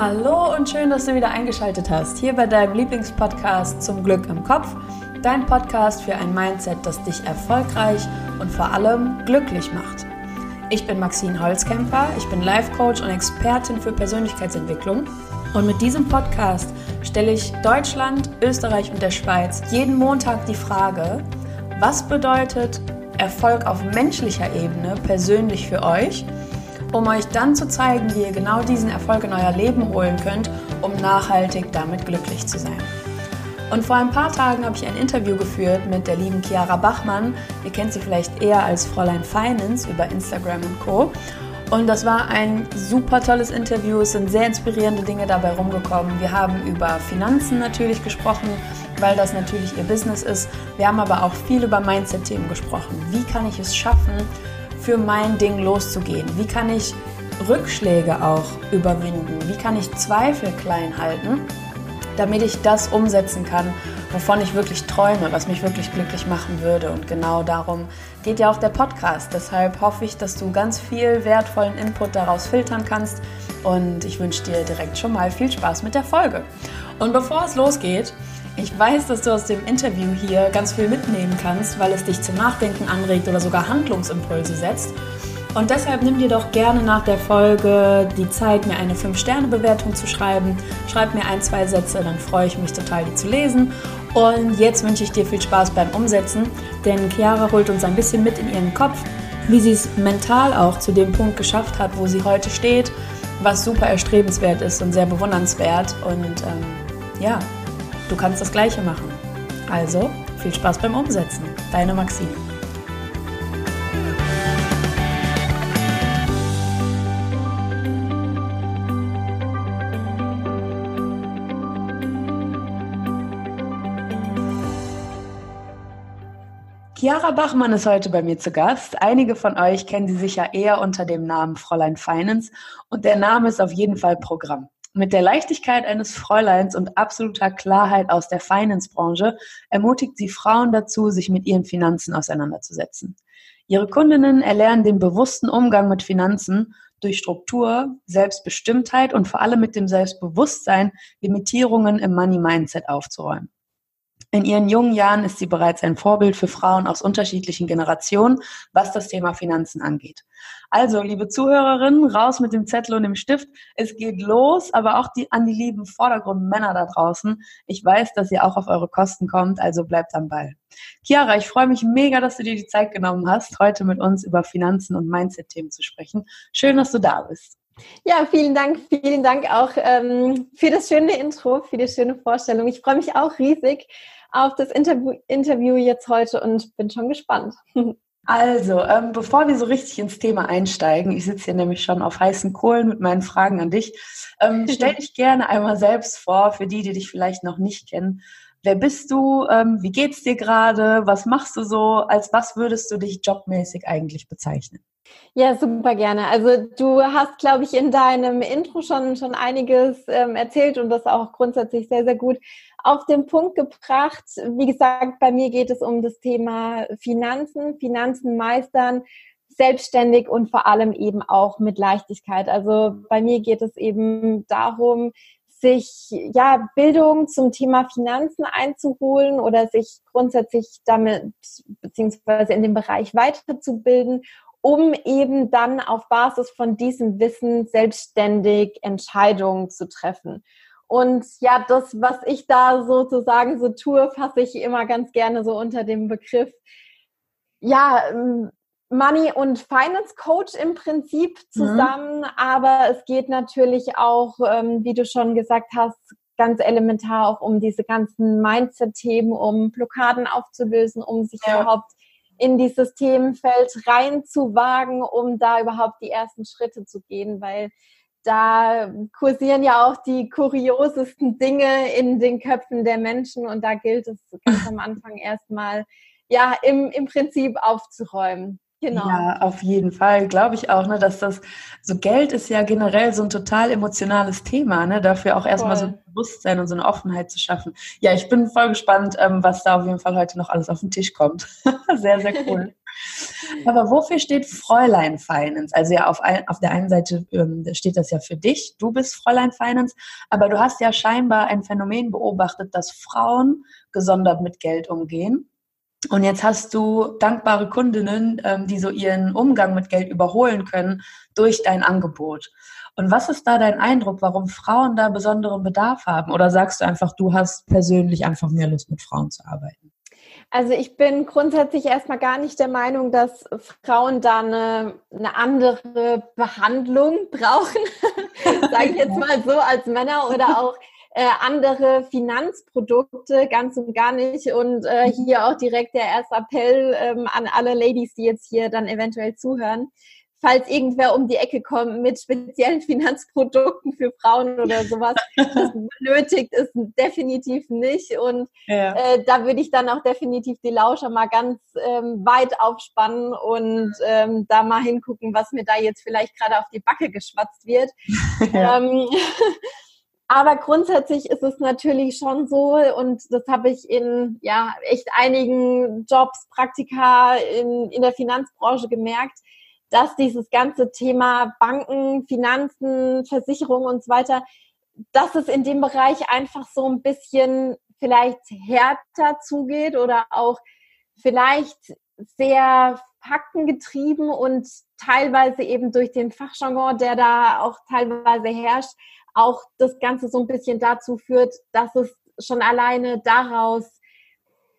Hallo und schön, dass du wieder eingeschaltet hast, hier bei deinem Lieblingspodcast zum Glück im Kopf, dein Podcast für ein Mindset, das dich erfolgreich und vor allem glücklich macht. Ich bin Maxine Holzkämper, ich bin Life Coach und Expertin für Persönlichkeitsentwicklung. Und mit diesem Podcast stelle ich Deutschland, Österreich und der Schweiz jeden Montag die Frage, was bedeutet Erfolg auf menschlicher Ebene persönlich für euch – um euch dann zu zeigen, wie ihr genau diesen Erfolg in euer Leben holen könnt, um nachhaltig damit glücklich zu sein. Und vor ein paar Tagen habe ich ein Interview geführt mit der lieben Chiara Bachmann. Ihr kennt sie vielleicht eher als Fräulein Finance über Instagram und Co. Und das war ein super tolles Interview. Es sind sehr inspirierende Dinge dabei rumgekommen. Wir haben über Finanzen natürlich gesprochen, weil das natürlich ihr Business ist. Wir haben aber auch viel über Mindset-Themen gesprochen. Wie kann ich es schaffen, für mein Ding loszugehen? Wie kann ich Rückschläge auch überwinden? Wie kann ich Zweifel klein halten, damit ich das umsetzen kann, wovon ich wirklich träume, was mich wirklich glücklich machen würde? Und genau darum geht ja auch der Podcast. Deshalb hoffe ich, dass du ganz viel wertvollen Input daraus filtern kannst. Und ich wünsche dir direkt schon mal viel Spaß mit der Folge. Und bevor es losgeht, ich weiß, dass du aus dem Interview hier ganz viel mitnehmen kannst, weil es dich zum Nachdenken anregt oder sogar Handlungsimpulse setzt. Und deshalb nimm dir doch gerne nach der Folge die Zeit, mir eine 5-Sterne-Bewertung zu schreiben. Schreib mir ein, zwei Sätze, dann freue ich mich total, die zu lesen. Und jetzt wünsche ich dir viel Spaß beim Umsetzen, denn Chiara holt uns ein bisschen mit in ihren Kopf, wie sie es mental auch zu dem Punkt geschafft hat, wo sie heute steht, was super erstrebenswert ist und sehr bewundernswert. Und ähm, ja, Du kannst das Gleiche machen. Also viel Spaß beim Umsetzen. Deine Maxine. Chiara Bachmann ist heute bei mir zu Gast. Einige von euch kennen sie sicher eher unter dem Namen Fräulein Finance und der Name ist auf jeden Fall Programm. Mit der Leichtigkeit eines Fräuleins und absoluter Klarheit aus der Finance-Branche ermutigt sie Frauen dazu, sich mit ihren Finanzen auseinanderzusetzen. Ihre Kundinnen erlernen den bewussten Umgang mit Finanzen durch Struktur, Selbstbestimmtheit und vor allem mit dem Selbstbewusstsein, Limitierungen im Money-Mindset aufzuräumen. In ihren jungen Jahren ist sie bereits ein Vorbild für Frauen aus unterschiedlichen Generationen, was das Thema Finanzen angeht. Also, liebe Zuhörerinnen, raus mit dem Zettel und dem Stift. Es geht los, aber auch die, an die lieben Vordergrundmänner da draußen. Ich weiß, dass ihr auch auf eure Kosten kommt, also bleibt am Ball. Chiara, ich freue mich mega, dass du dir die Zeit genommen hast, heute mit uns über Finanzen und Mindset-Themen zu sprechen. Schön, dass du da bist. Ja, vielen Dank, vielen Dank auch ähm, für das schöne Intro, für die schöne Vorstellung. Ich freue mich auch riesig, auf das Interview, Interview jetzt heute und bin schon gespannt. Also, ähm, bevor wir so richtig ins Thema einsteigen, ich sitze hier nämlich schon auf heißen Kohlen mit meinen Fragen an dich, ähm, stell dich gerne einmal selbst vor, für die, die dich vielleicht noch nicht kennen. Wer bist du? Ähm, wie geht's dir gerade? Was machst du so? Als was würdest du dich jobmäßig eigentlich bezeichnen? Ja, super gerne. Also du hast, glaube ich, in deinem Intro schon, schon einiges ähm, erzählt und das auch grundsätzlich sehr, sehr gut auf den Punkt gebracht. Wie gesagt, bei mir geht es um das Thema Finanzen, Finanzen meistern, selbstständig und vor allem eben auch mit Leichtigkeit. Also bei mir geht es eben darum, sich ja Bildung zum Thema Finanzen einzuholen oder sich grundsätzlich damit beziehungsweise in dem Bereich weiterzubilden um eben dann auf Basis von diesem Wissen selbstständig Entscheidungen zu treffen. Und ja, das, was ich da sozusagen so tue, fasse ich immer ganz gerne so unter dem Begriff, ja, ähm, Money und Finance Coach im Prinzip mhm. zusammen, mhm. aber es geht natürlich auch, ähm, wie du schon gesagt hast, ganz elementar auch um diese ganzen Mindset-Themen, um Blockaden aufzulösen, um sich ja. überhaupt in dieses Themenfeld reinzuwagen, um da überhaupt die ersten Schritte zu gehen, weil da kursieren ja auch die kuriosesten Dinge in den Köpfen der Menschen und da gilt es ganz am Anfang erstmal ja im, im Prinzip aufzuräumen. Genau. Ja, auf jeden Fall, glaube ich auch, ne, dass das, so Geld ist ja generell so ein total emotionales Thema, ne, dafür auch erstmal so ein Bewusstsein und so eine Offenheit zu schaffen. Ja, ich bin voll gespannt, ähm, was da auf jeden Fall heute noch alles auf den Tisch kommt. sehr, sehr cool. Aber wofür steht Fräulein Finance? Also ja, auf, ein, auf der einen Seite ähm, steht das ja für dich, du bist Fräulein Finance, aber du hast ja scheinbar ein Phänomen beobachtet, dass Frauen gesondert mit Geld umgehen. Und jetzt hast du dankbare Kundinnen, ähm, die so ihren Umgang mit Geld überholen können durch dein Angebot. Und was ist da dein Eindruck, warum Frauen da besonderen Bedarf haben? Oder sagst du einfach, du hast persönlich einfach mehr Lust, mit Frauen zu arbeiten? Also ich bin grundsätzlich erstmal gar nicht der Meinung, dass Frauen da eine, eine andere Behandlung brauchen, sage ich jetzt mal so, als Männer oder auch äh, andere Finanzprodukte, ganz und gar nicht. Und äh, hier auch direkt der erste Appell ähm, an alle Ladies, die jetzt hier dann eventuell zuhören falls irgendwer um die Ecke kommt mit speziellen Finanzprodukten für Frauen oder sowas, das benötigt ist definitiv nicht. Und ja. äh, da würde ich dann auch definitiv die Lauscher mal ganz ähm, weit aufspannen und ähm, da mal hingucken, was mir da jetzt vielleicht gerade auf die Backe geschwatzt wird. Ja. Aber grundsätzlich ist es natürlich schon so, und das habe ich in ja echt einigen Jobs, Praktika in, in der Finanzbranche gemerkt, dass dieses ganze Thema Banken, Finanzen, Versicherungen und so weiter, dass es in dem Bereich einfach so ein bisschen vielleicht härter zugeht oder auch vielleicht sehr faktengetrieben und teilweise eben durch den Fachjargon, der da auch teilweise herrscht, auch das Ganze so ein bisschen dazu führt, dass es schon alleine daraus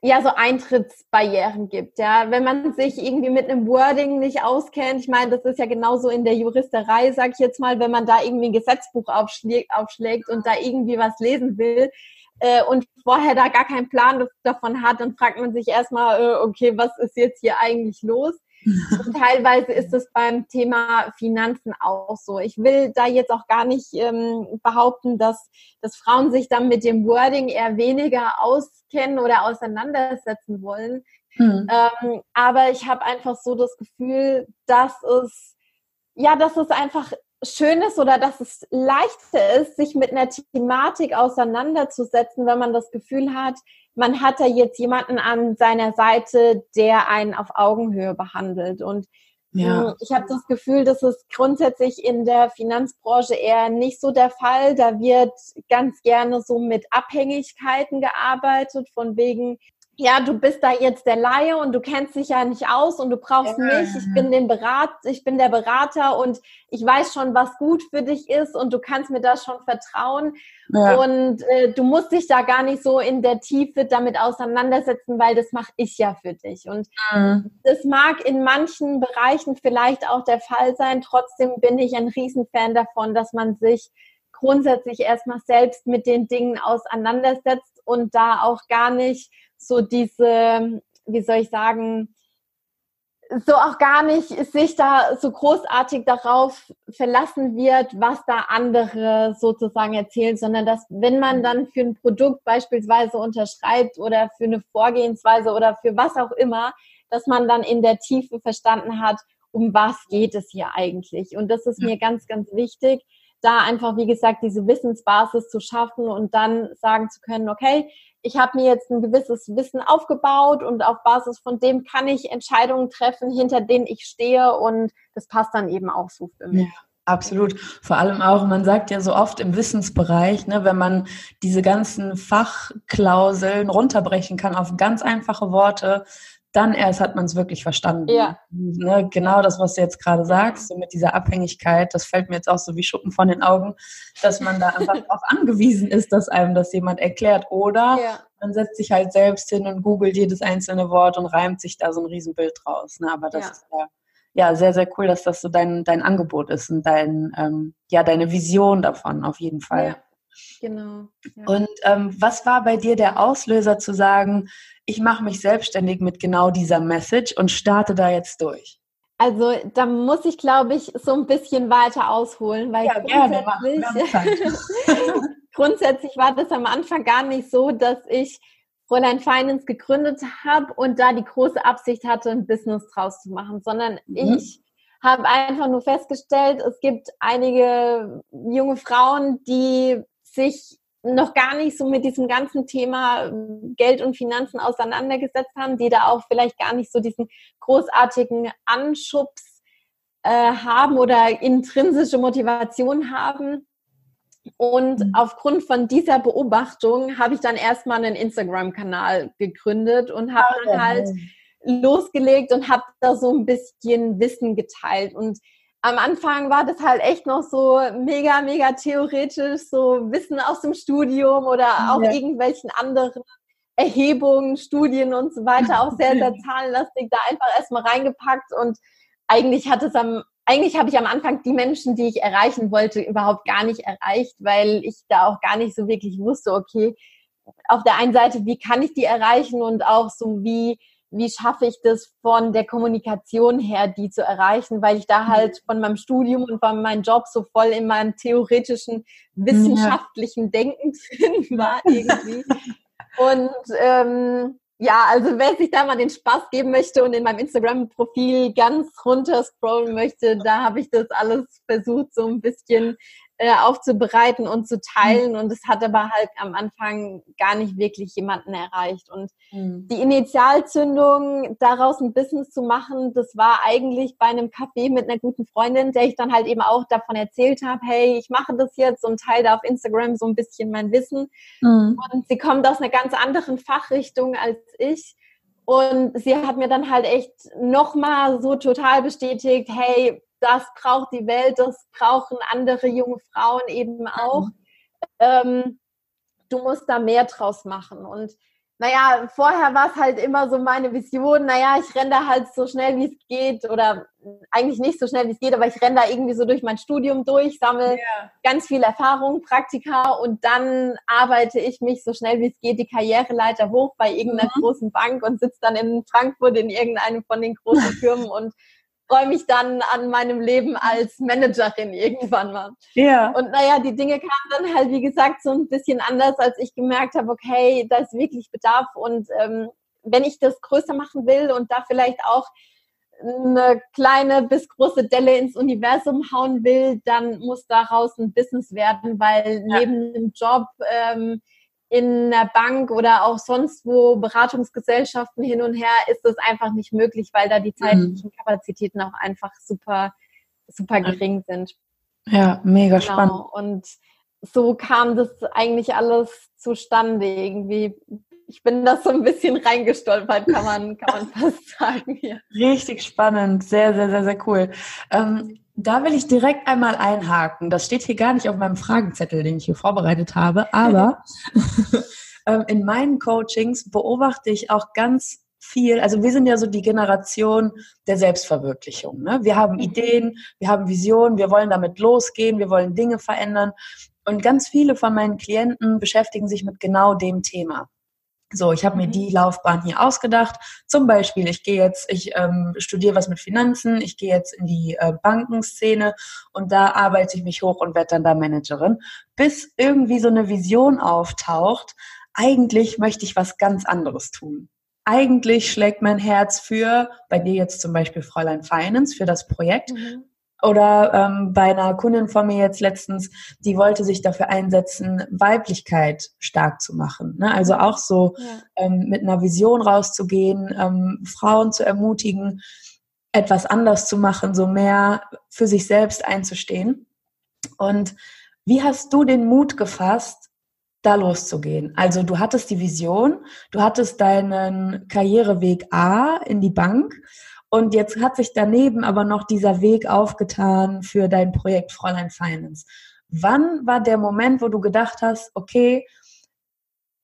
ja so Eintrittsbarrieren gibt. Ja, wenn man sich irgendwie mit einem Wording nicht auskennt, ich meine, das ist ja genauso in der Juristerei, sag ich jetzt mal, wenn man da irgendwie ein Gesetzbuch aufschlägt, aufschlägt und da irgendwie was lesen will äh, und vorher da gar keinen Plan davon hat, dann fragt man sich erstmal, äh, okay, was ist jetzt hier eigentlich los? Und teilweise ist es beim Thema Finanzen auch so. Ich will da jetzt auch gar nicht ähm, behaupten, dass, dass Frauen sich dann mit dem Wording eher weniger auskennen oder auseinandersetzen wollen. Mhm. Ähm, aber ich habe einfach so das Gefühl, dass es ja, dass es einfach schön ist oder dass es leichter ist, sich mit einer Thematik auseinanderzusetzen, wenn man das Gefühl hat, man hat da jetzt jemanden an seiner Seite, der einen auf Augenhöhe behandelt. Und ja. Hm, ich habe das Gefühl, dass es grundsätzlich in der Finanzbranche eher nicht so der Fall. Da wird ganz gerne so mit Abhängigkeiten gearbeitet, von wegen, ja, du bist da jetzt der Laie und du kennst dich ja nicht aus und du brauchst ja. mich. Ich bin den Berat, ich bin der Berater und ich weiß schon, was gut für dich ist und du kannst mir das schon vertrauen. Ja. Und äh, du musst dich da gar nicht so in der Tiefe damit auseinandersetzen, weil das mache ich ja für dich. Und mhm. das mag in manchen Bereichen vielleicht auch der Fall sein. Trotzdem bin ich ein Riesenfan davon, dass man sich grundsätzlich erstmal selbst mit den Dingen auseinandersetzt und da auch gar nicht so diese, wie soll ich sagen, so auch gar nicht sich da so großartig darauf verlassen wird, was da andere sozusagen erzählen, sondern dass wenn man dann für ein Produkt beispielsweise unterschreibt oder für eine Vorgehensweise oder für was auch immer, dass man dann in der Tiefe verstanden hat, um was geht es hier eigentlich. Und das ist mir ganz, ganz wichtig, da einfach, wie gesagt, diese Wissensbasis zu schaffen und dann sagen zu können, okay, ich habe mir jetzt ein gewisses Wissen aufgebaut und auf Basis von dem kann ich Entscheidungen treffen, hinter denen ich stehe und das passt dann eben auch so für mich. Ja. Absolut. Vor allem auch, man sagt ja so oft im Wissensbereich, ne, wenn man diese ganzen Fachklauseln runterbrechen kann auf ganz einfache Worte, dann erst hat man es wirklich verstanden. Ja. Ne, genau das, was du jetzt gerade sagst, so mit dieser Abhängigkeit, das fällt mir jetzt auch so wie Schuppen von den Augen, dass man da einfach darauf angewiesen ist, dass einem das jemand erklärt. Oder ja. man setzt sich halt selbst hin und googelt jedes einzelne Wort und reimt sich da so ein Riesenbild draus. Ne? Aber das ja. ist ja, ja sehr, sehr cool, dass das so dein, dein Angebot ist und dein, ähm, ja, deine Vision davon auf jeden Fall. Genau. Ja. Und ähm, was war bei dir der Auslöser zu sagen, ich mache mich selbstständig mit genau dieser Message und starte da jetzt durch? Also da muss ich, glaube ich, so ein bisschen weiter ausholen, weil ja, grundsätzlich, grundsätzlich war das am Anfang gar nicht so, dass ich Fräulein Finance gegründet habe und da die große Absicht hatte, ein Business draus zu machen, sondern mhm. ich habe einfach nur festgestellt, es gibt einige junge Frauen, die sich noch gar nicht so mit diesem ganzen Thema ähm, Geld und Finanzen auseinandergesetzt haben, die da auch vielleicht gar nicht so diesen großartigen Anschubs äh, haben oder intrinsische Motivation haben. Und mhm. aufgrund von dieser Beobachtung habe ich dann erstmal einen Instagram-Kanal gegründet und habe ah, dann halt losgelegt und habe da so ein bisschen Wissen geteilt. Und am Anfang war das halt echt noch so mega, mega theoretisch, so Wissen aus dem Studium oder auch ja. irgendwelchen anderen Erhebungen, Studien und so weiter, auch sehr, sehr zahlenlastig, da einfach erstmal reingepackt und eigentlich hat es am, eigentlich habe ich am Anfang die Menschen, die ich erreichen wollte, überhaupt gar nicht erreicht, weil ich da auch gar nicht so wirklich wusste, okay, auf der einen Seite, wie kann ich die erreichen und auch so, wie wie schaffe ich das von der Kommunikation her, die zu erreichen, weil ich da halt von meinem Studium und von meinem Job so voll in meinem theoretischen, wissenschaftlichen Denken drin war irgendwie. Und ähm, ja, also wer sich da mal den Spaß geben möchte und in meinem Instagram-Profil ganz runter scrollen möchte, da habe ich das alles versucht, so ein bisschen äh, aufzubereiten und zu teilen. Und es hat aber halt am Anfang gar nicht wirklich jemanden erreicht. Und mhm. die Initialzündung, daraus ein Business zu machen, das war eigentlich bei einem Café mit einer guten Freundin, der ich dann halt eben auch davon erzählt habe, hey, ich mache das jetzt und teile auf Instagram so ein bisschen mein Wissen. Mhm. Und sie kommt aus einer ganz anderen Fachrichtung als ich. Und sie hat mir dann halt echt nochmal so total bestätigt, hey, das braucht die Welt, das brauchen andere junge Frauen eben auch. Ähm, du musst da mehr draus machen. Und naja, vorher war es halt immer so meine Vision, naja, ich renne da halt so schnell wie es geht oder eigentlich nicht so schnell wie es geht, aber ich renne da irgendwie so durch mein Studium durch, sammle yeah. ganz viel Erfahrung, Praktika und dann arbeite ich mich so schnell wie es geht die Karriereleiter hoch bei irgendeiner mhm. großen Bank und sitze dann in Frankfurt in irgendeinem von den großen Firmen und freue mich dann an meinem Leben als Managerin irgendwann mal. Ja. Und naja, die Dinge kamen dann halt, wie gesagt, so ein bisschen anders, als ich gemerkt habe, okay, da ist wirklich Bedarf. Und ähm, wenn ich das größer machen will und da vielleicht auch eine kleine bis große Delle ins Universum hauen will, dann muss daraus ein Business werden, weil ja. neben dem Job ähm, in einer Bank oder auch sonst wo Beratungsgesellschaften hin und her ist das einfach nicht möglich, weil da die zeitlichen mhm. Kapazitäten auch einfach super, super gering sind. Ja, mega genau. spannend. Und so kam das eigentlich alles zustande irgendwie. Ich bin da so ein bisschen reingestolpert, kann man, kann man fast sagen. Hier. Richtig spannend, sehr, sehr, sehr, sehr cool. Ähm, da will ich direkt einmal einhaken. Das steht hier gar nicht auf meinem Fragenzettel, den ich hier vorbereitet habe, aber ähm, in meinen Coachings beobachte ich auch ganz viel, also wir sind ja so die Generation der Selbstverwirklichung. Ne? Wir haben mhm. Ideen, wir haben Visionen, wir wollen damit losgehen, wir wollen Dinge verändern. Und ganz viele von meinen Klienten beschäftigen sich mit genau dem Thema. So, ich habe mir mhm. die Laufbahn hier ausgedacht. Zum Beispiel, ich gehe jetzt, ich ähm, studiere was mit Finanzen, ich gehe jetzt in die äh, Bankenszene und da arbeite ich mich hoch und werde dann da Managerin, bis irgendwie so eine Vision auftaucht. Eigentlich möchte ich was ganz anderes tun. Eigentlich schlägt mein Herz für, bei dir jetzt zum Beispiel Fräulein Finance, für das Projekt. Mhm. Oder ähm, bei einer Kundin von mir jetzt letztens, die wollte sich dafür einsetzen, Weiblichkeit stark zu machen. Ne? Also auch so ja. ähm, mit einer Vision rauszugehen, ähm, Frauen zu ermutigen, etwas anders zu machen, so mehr für sich selbst einzustehen. Und wie hast du den Mut gefasst, da loszugehen? Also du hattest die Vision, du hattest deinen Karriereweg A in die Bank und jetzt hat sich daneben aber noch dieser Weg aufgetan für dein Projekt Fräulein Finance. Wann war der Moment, wo du gedacht hast, okay,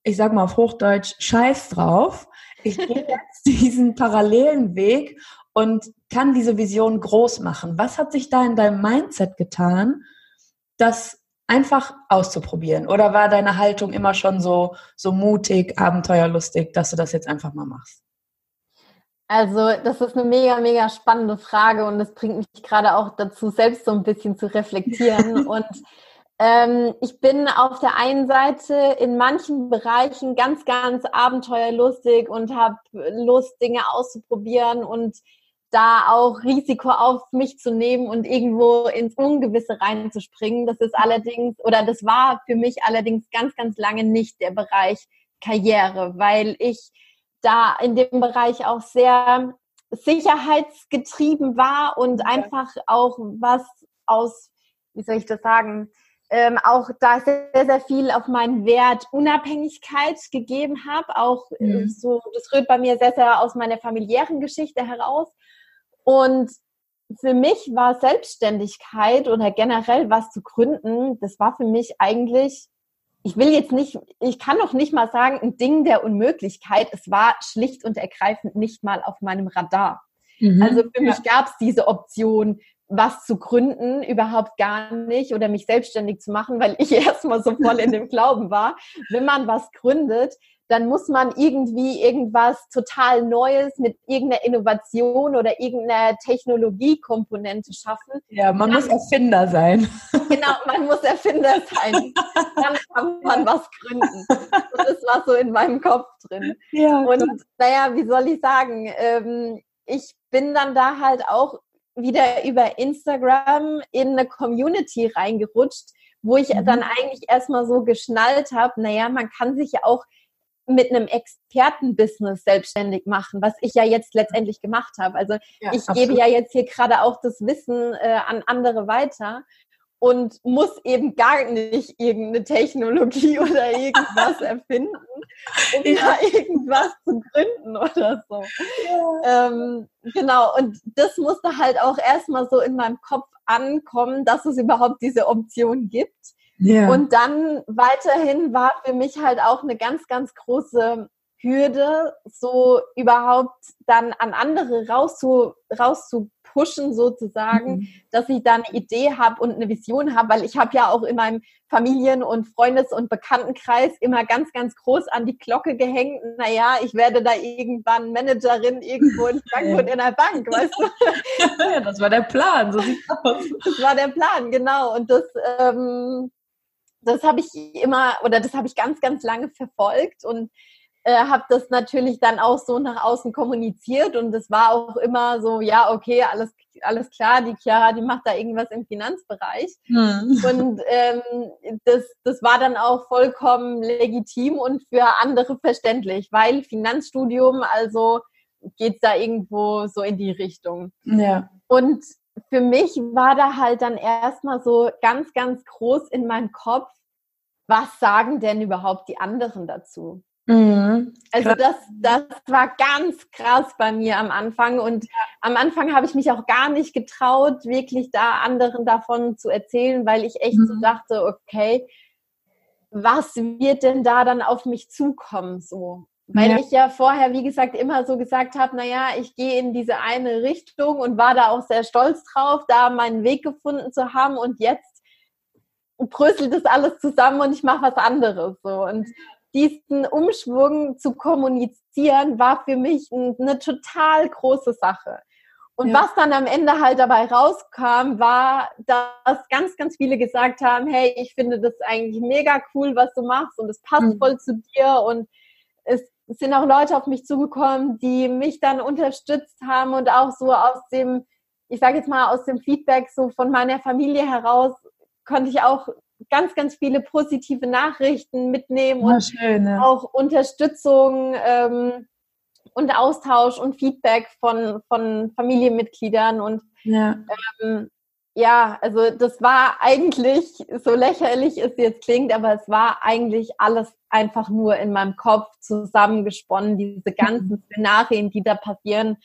ich sag mal auf Hochdeutsch, scheiß drauf, ich gehe jetzt diesen parallelen Weg und kann diese Vision groß machen. Was hat sich da in deinem Mindset getan, das einfach auszuprobieren? Oder war deine Haltung immer schon so, so mutig, abenteuerlustig, dass du das jetzt einfach mal machst? Also, das ist eine mega, mega spannende Frage und das bringt mich gerade auch dazu, selbst so ein bisschen zu reflektieren. und ähm, ich bin auf der einen Seite in manchen Bereichen ganz, ganz abenteuerlustig und habe Lust, Dinge auszuprobieren und da auch Risiko auf mich zu nehmen und irgendwo ins Ungewisse reinzuspringen. Das ist allerdings, oder das war für mich allerdings ganz, ganz lange nicht der Bereich Karriere, weil ich da in dem Bereich auch sehr sicherheitsgetrieben war und okay. einfach auch was aus, wie soll ich das sagen, ähm, auch da sehr, sehr viel auf meinen Wert Unabhängigkeit gegeben habe. Auch äh, mhm. so, das rührt bei mir sehr, sehr aus meiner familiären Geschichte heraus. Und für mich war Selbstständigkeit oder generell was zu gründen, das war für mich eigentlich ich will jetzt nicht, ich kann noch nicht mal sagen, ein Ding der Unmöglichkeit. Es war schlicht und ergreifend nicht mal auf meinem Radar. Mhm. Also für mich gab es diese Option, was zu gründen, überhaupt gar nicht oder mich selbstständig zu machen, weil ich erstmal so voll in dem Glauben war, wenn man was gründet, dann muss man irgendwie irgendwas total Neues mit irgendeiner Innovation oder irgendeiner Technologiekomponente schaffen. Ja, man dann, muss Erfinder sein. Genau, man muss Erfinder sein. Dann kann man was gründen. Und das war so in meinem Kopf drin. Ja, Und naja, wie soll ich sagen? Ähm, ich bin dann da halt auch wieder über Instagram in eine Community reingerutscht, wo ich mhm. dann eigentlich erstmal so geschnallt habe, naja, man kann sich ja auch mit einem Expertenbusiness selbstständig machen, was ich ja jetzt letztendlich gemacht habe. Also ja, ich absolut. gebe ja jetzt hier gerade auch das Wissen äh, an andere weiter und muss eben gar nicht irgendeine Technologie oder irgendwas erfinden, um ja. da irgendwas zu gründen oder so. Ja. Ähm, genau, und das musste halt auch erstmal so in meinem Kopf ankommen, dass es überhaupt diese Option gibt. Ja. Und dann weiterhin war für mich halt auch eine ganz, ganz große Hürde, so überhaupt dann an andere rauszu, rauszupushen sozusagen, mhm. dass ich da eine Idee habe und eine Vision habe, weil ich habe ja auch in meinem Familien- und Freundes- und Bekanntenkreis immer ganz, ganz groß an die Glocke gehängt, naja, ich werde da irgendwann Managerin irgendwo in Frankfurt in der Bank, weißt du? Ja, das war der Plan, so sieht's aus. Das war der Plan, genau. Und das ähm, das habe ich immer oder das habe ich ganz, ganz lange verfolgt und äh, habe das natürlich dann auch so nach außen kommuniziert und das war auch immer so, ja, okay, alles, alles klar, die Chiara, die macht da irgendwas im Finanzbereich. Hm. Und ähm, das, das war dann auch vollkommen legitim und für andere verständlich, weil Finanzstudium, also geht da irgendwo so in die Richtung. Ja. Und für mich war da halt dann erstmal so ganz, ganz groß in meinem Kopf, was sagen denn überhaupt die anderen dazu? Mhm, also das, das war ganz krass bei mir am Anfang und am Anfang habe ich mich auch gar nicht getraut, wirklich da anderen davon zu erzählen, weil ich echt mhm. so dachte, okay, was wird denn da dann auf mich zukommen so? Weil ja. ich ja vorher, wie gesagt, immer so gesagt habe, naja, ich gehe in diese eine Richtung und war da auch sehr stolz drauf, da meinen Weg gefunden zu haben und jetzt bröselt das alles zusammen und ich mache was anderes. So. Und diesen Umschwung zu kommunizieren, war für mich eine total große Sache. Und ja. was dann am Ende halt dabei rauskam, war, dass ganz, ganz viele gesagt haben, hey, ich finde das eigentlich mega cool, was du machst und es passt mhm. voll zu dir und es sind auch Leute auf mich zugekommen, die mich dann unterstützt haben und auch so aus dem, ich sage jetzt mal aus dem Feedback so von meiner Familie heraus konnte ich auch ganz, ganz viele positive Nachrichten mitnehmen ja, und schön, ja. auch Unterstützung ähm, und Austausch und Feedback von, von Familienmitgliedern. Und ja. Ähm, ja, also das war eigentlich, so lächerlich es jetzt klingt, aber es war eigentlich alles einfach nur in meinem Kopf zusammengesponnen, diese ganzen Szenarien, die da passieren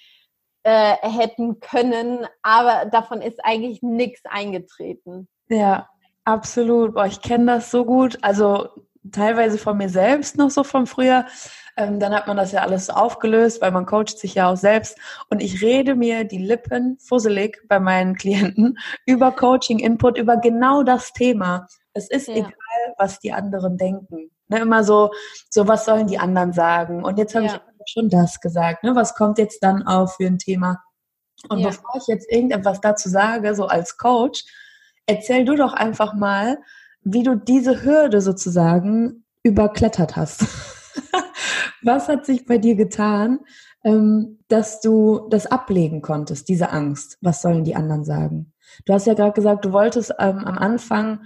äh, hätten können, aber davon ist eigentlich nichts eingetreten. Ja, Absolut. Boah, ich kenne das so gut. Also teilweise von mir selbst noch so von früher. Ähm, dann hat man das ja alles aufgelöst, weil man coacht sich ja auch selbst. Und ich rede mir die Lippen fusselig bei meinen Klienten über Coaching-Input, über genau das Thema. Es ist ja. egal, was die anderen denken. Ne, immer so, so, was sollen die anderen sagen? Und jetzt habe ja. ich schon das gesagt. Ne? Was kommt jetzt dann auf für ein Thema? Und ja. bevor ich jetzt irgendetwas dazu sage, so als Coach, erzähl du doch einfach mal, wie du diese Hürde sozusagen überklettert hast. Was hat sich bei dir getan, ähm, dass du das ablegen konntest, diese Angst. Was sollen die anderen sagen? Du hast ja gerade gesagt, du wolltest ähm, am Anfang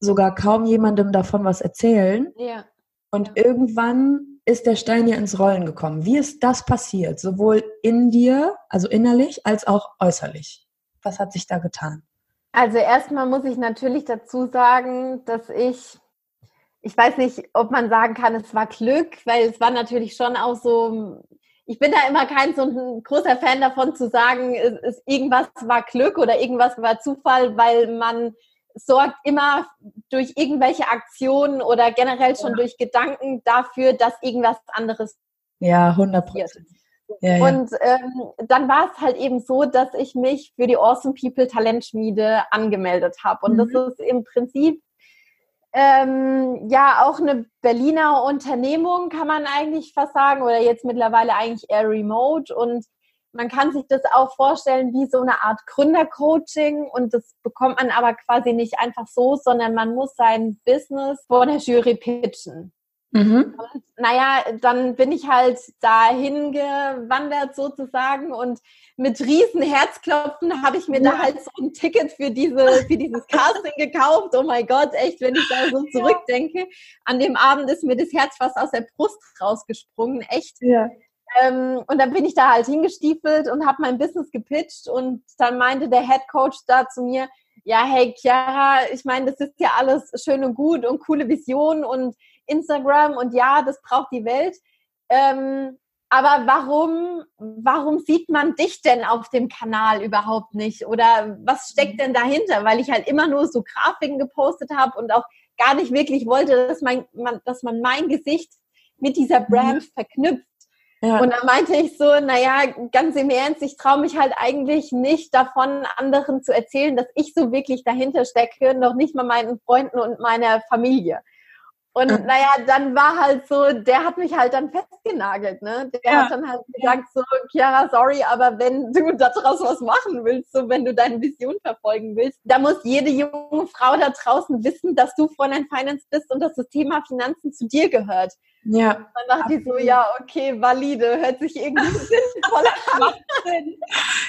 sogar kaum jemandem davon was erzählen. Ja. Und irgendwann ist der Stein ja ins Rollen gekommen. Wie ist das passiert? Sowohl in dir, also innerlich, als auch äußerlich. Was hat sich da getan? Also erstmal muss ich natürlich dazu sagen, dass ich ich weiß nicht, ob man sagen kann, es war Glück, weil es war natürlich schon auch so, ich bin da immer kein so ein großer Fan davon zu sagen, es, es, irgendwas war Glück oder irgendwas war Zufall, weil man sorgt immer durch irgendwelche Aktionen oder generell schon ja. durch Gedanken dafür, dass irgendwas anderes ja, 100 Prozent. Ja, ja. Und ähm, dann war es halt eben so, dass ich mich für die Awesome People Talentschmiede angemeldet habe. Und mhm. das ist im Prinzip ähm, ja, auch eine Berliner Unternehmung kann man eigentlich fast sagen oder jetzt mittlerweile eigentlich eher remote und man kann sich das auch vorstellen wie so eine Art Gründercoaching und das bekommt man aber quasi nicht einfach so, sondern man muss sein Business vor der Jury pitchen. Mhm. Und naja, dann bin ich halt dahin gewandert sozusagen und mit riesen Herzklopfen habe ich mir ja. da halt so ein Ticket für diese für dieses Casting gekauft. Oh mein Gott, echt, wenn ich da so zurückdenke. Ja. An dem Abend ist mir das Herz fast aus der Brust rausgesprungen, echt. Ja. Ähm, und dann bin ich da halt hingestiefelt und habe mein Business gepitcht und dann meinte der Head Coach da zu mir, ja, hey Chiara, ich meine, das ist ja alles schön und gut und coole Vision und Instagram und ja, das braucht die Welt. Ähm, aber warum, warum sieht man dich denn auf dem Kanal überhaupt nicht? Oder was steckt denn dahinter? Weil ich halt immer nur so Grafiken gepostet habe und auch gar nicht wirklich wollte, dass, mein, man, dass man mein Gesicht mit dieser mhm. Brand verknüpft. Ja. Und dann meinte ich so, naja, ganz im Ernst, ich traue mich halt eigentlich nicht davon, anderen zu erzählen, dass ich so wirklich dahinter stecke, noch nicht mal meinen Freunden und meiner Familie. Und naja, dann war halt so, der hat mich halt dann festgenagelt, ne? Der ja. hat dann halt gesagt so, Chiara, sorry, aber wenn du daraus was machen willst, so wenn du deine Vision verfolgen willst, da muss jede junge Frau da draußen wissen, dass du Fräulein Finance bist und dass das Thema Finanzen zu dir gehört. Ja. Dann dachte ich so, ja, okay, valide, hört sich irgendwie sinnvoll an.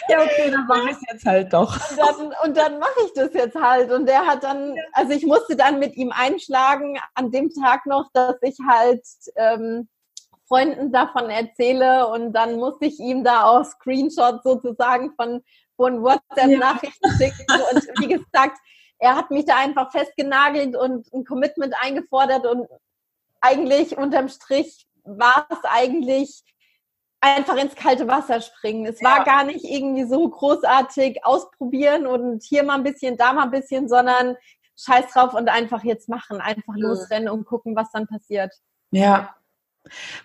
ja, okay, dann mache ich es jetzt halt doch. Und dann, und dann mache ich das jetzt halt. Und der hat dann, also ich musste dann mit ihm einschlagen an dem Tag noch, dass ich halt ähm, Freunden davon erzähle und dann musste ich ihm da auch Screenshots sozusagen von, von WhatsApp-Nachrichten ja. schicken. Und wie gesagt, er hat mich da einfach festgenagelt und ein Commitment eingefordert und eigentlich unterm Strich war es eigentlich einfach ins kalte Wasser springen. Es war ja. gar nicht irgendwie so großartig ausprobieren und hier mal ein bisschen, da mal ein bisschen, sondern scheiß drauf und einfach jetzt machen, einfach mhm. losrennen und gucken, was dann passiert. Ja.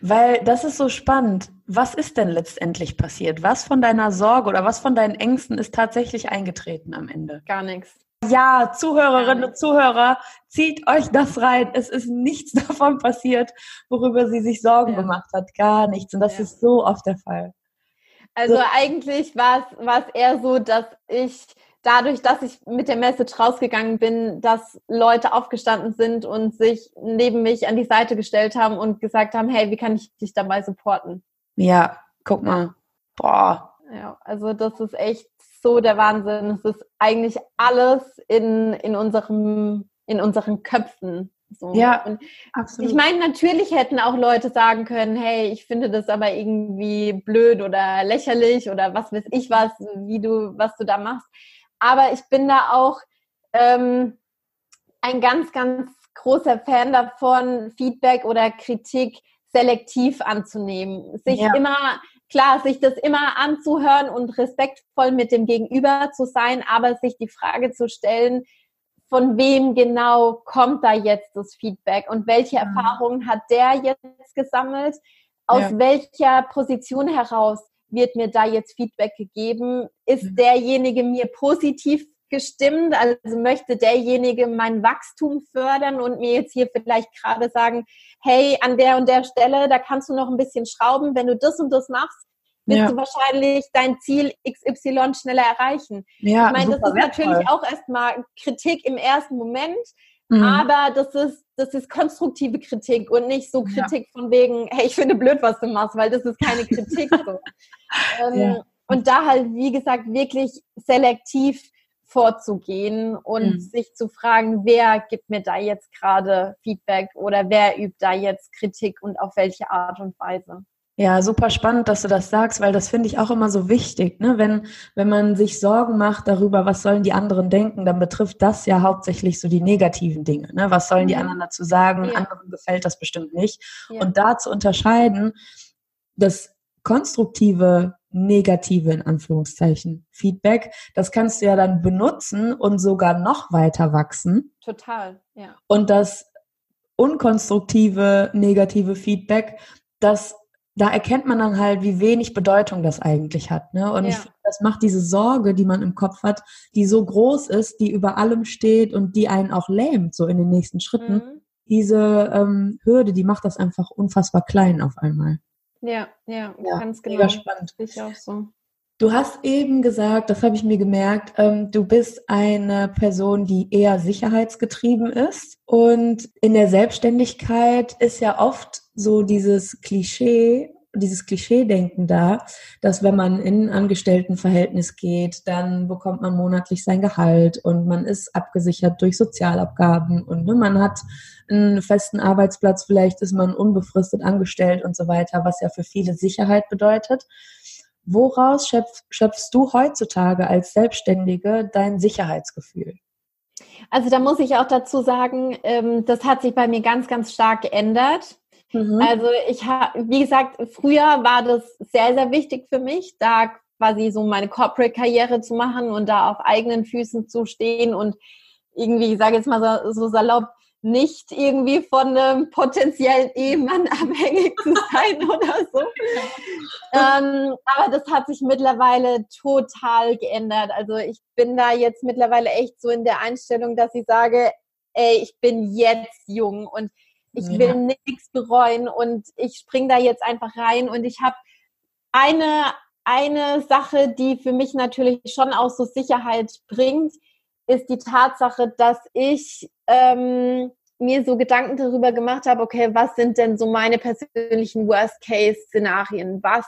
Weil das ist so spannend. Was ist denn letztendlich passiert? Was von deiner Sorge oder was von deinen Ängsten ist tatsächlich eingetreten am Ende? Gar nichts. Ja, Zuhörerinnen und Zuhörer, zieht euch das rein. Es ist nichts davon passiert, worüber sie sich Sorgen ja. gemacht hat. Gar nichts. Und das ja. ist so oft der Fall. Also so. eigentlich war es, eher so, dass ich dadurch, dass ich mit der Message rausgegangen bin, dass Leute aufgestanden sind und sich neben mich an die Seite gestellt haben und gesagt haben, hey, wie kann ich dich dabei supporten? Ja, guck mal. Boah. Ja, also das ist echt so der Wahnsinn. Es ist eigentlich alles in, in, unserem, in unseren Köpfen. So. Ja, und absolut. Ich meine, natürlich hätten auch Leute sagen können, hey, ich finde das aber irgendwie blöd oder lächerlich oder was weiß ich was, wie du, was du da machst. Aber ich bin da auch ähm, ein ganz, ganz großer Fan davon, Feedback oder Kritik selektiv anzunehmen. Sich ja. immer klar, sich das immer anzuhören und respektvoll mit dem Gegenüber zu sein, aber sich die Frage zu stellen, von wem genau kommt da jetzt das Feedback und welche mhm. Erfahrungen hat der jetzt gesammelt? Aus ja. welcher Position heraus wird mir da jetzt Feedback gegeben? Ist mhm. derjenige mir positiv gestimmt? Also möchte derjenige mein Wachstum fördern und mir jetzt hier vielleicht gerade sagen, hey, an der und der Stelle, da kannst du noch ein bisschen schrauben. Wenn du das und das machst, wirst ja. du wahrscheinlich dein Ziel XY schneller erreichen. Ja, ich meine, das ist wertvoll. natürlich auch erstmal Kritik im ersten Moment, Mhm. Aber das ist, das ist konstruktive Kritik und nicht so Kritik ja. von wegen, hey, ich finde blöd, was du machst, weil das ist keine Kritik. so. ähm. Und da halt, wie gesagt, wirklich selektiv vorzugehen und mhm. sich zu fragen, wer gibt mir da jetzt gerade Feedback oder wer übt da jetzt Kritik und auf welche Art und Weise. Ja, super spannend, dass du das sagst, weil das finde ich auch immer so wichtig. Ne? Wenn, wenn man sich Sorgen macht darüber, was sollen die anderen denken, dann betrifft das ja hauptsächlich so die negativen Dinge. Ne? Was sollen die anderen dazu sagen? Ja. Anderen gefällt das bestimmt nicht. Ja. Und da zu unterscheiden, das konstruktive, negative in Anführungszeichen Feedback, das kannst du ja dann benutzen und sogar noch weiter wachsen. Total, ja. Und das unkonstruktive, negative Feedback, das da erkennt man dann halt, wie wenig Bedeutung das eigentlich hat. Ne? Und ja. ich finde, das macht diese Sorge, die man im Kopf hat, die so groß ist, die über allem steht und die einen auch lähmt, so in den nächsten Schritten. Mhm. Diese ähm, Hürde, die macht das einfach unfassbar klein auf einmal. Ja, ja, ja ganz genau. Mega spannend. Ich auch so. Du hast eben gesagt, das habe ich mir gemerkt, ähm, du bist eine Person, die eher sicherheitsgetrieben ist. Und in der Selbstständigkeit ist ja oft so dieses Klischee, dieses Klischee-Denken da, dass wenn man in ein Angestelltenverhältnis geht, dann bekommt man monatlich sein Gehalt und man ist abgesichert durch Sozialabgaben und ne, man hat einen festen Arbeitsplatz, vielleicht ist man unbefristet angestellt und so weiter, was ja für viele Sicherheit bedeutet. Woraus schöpf, schöpfst du heutzutage als Selbstständige dein Sicherheitsgefühl? Also da muss ich auch dazu sagen, ähm, das hat sich bei mir ganz, ganz stark geändert. Mhm. Also ich habe, wie gesagt, früher war das sehr, sehr wichtig für mich, da quasi so meine Corporate-Karriere zu machen und da auf eigenen Füßen zu stehen und irgendwie, ich sage jetzt mal so, so salopp, nicht irgendwie von einem potenziellen Ehemann abhängig zu sein oder so. ähm, aber das hat sich mittlerweile total geändert. Also ich bin da jetzt mittlerweile echt so in der Einstellung, dass ich sage, ey, ich bin jetzt jung und ich ja. will nichts bereuen und ich spring da jetzt einfach rein und ich habe eine eine Sache, die für mich natürlich schon auch so Sicherheit bringt, ist die Tatsache, dass ich ähm, mir so Gedanken darüber gemacht habe, okay, was sind denn so meine persönlichen Worst-Case-Szenarien? Was,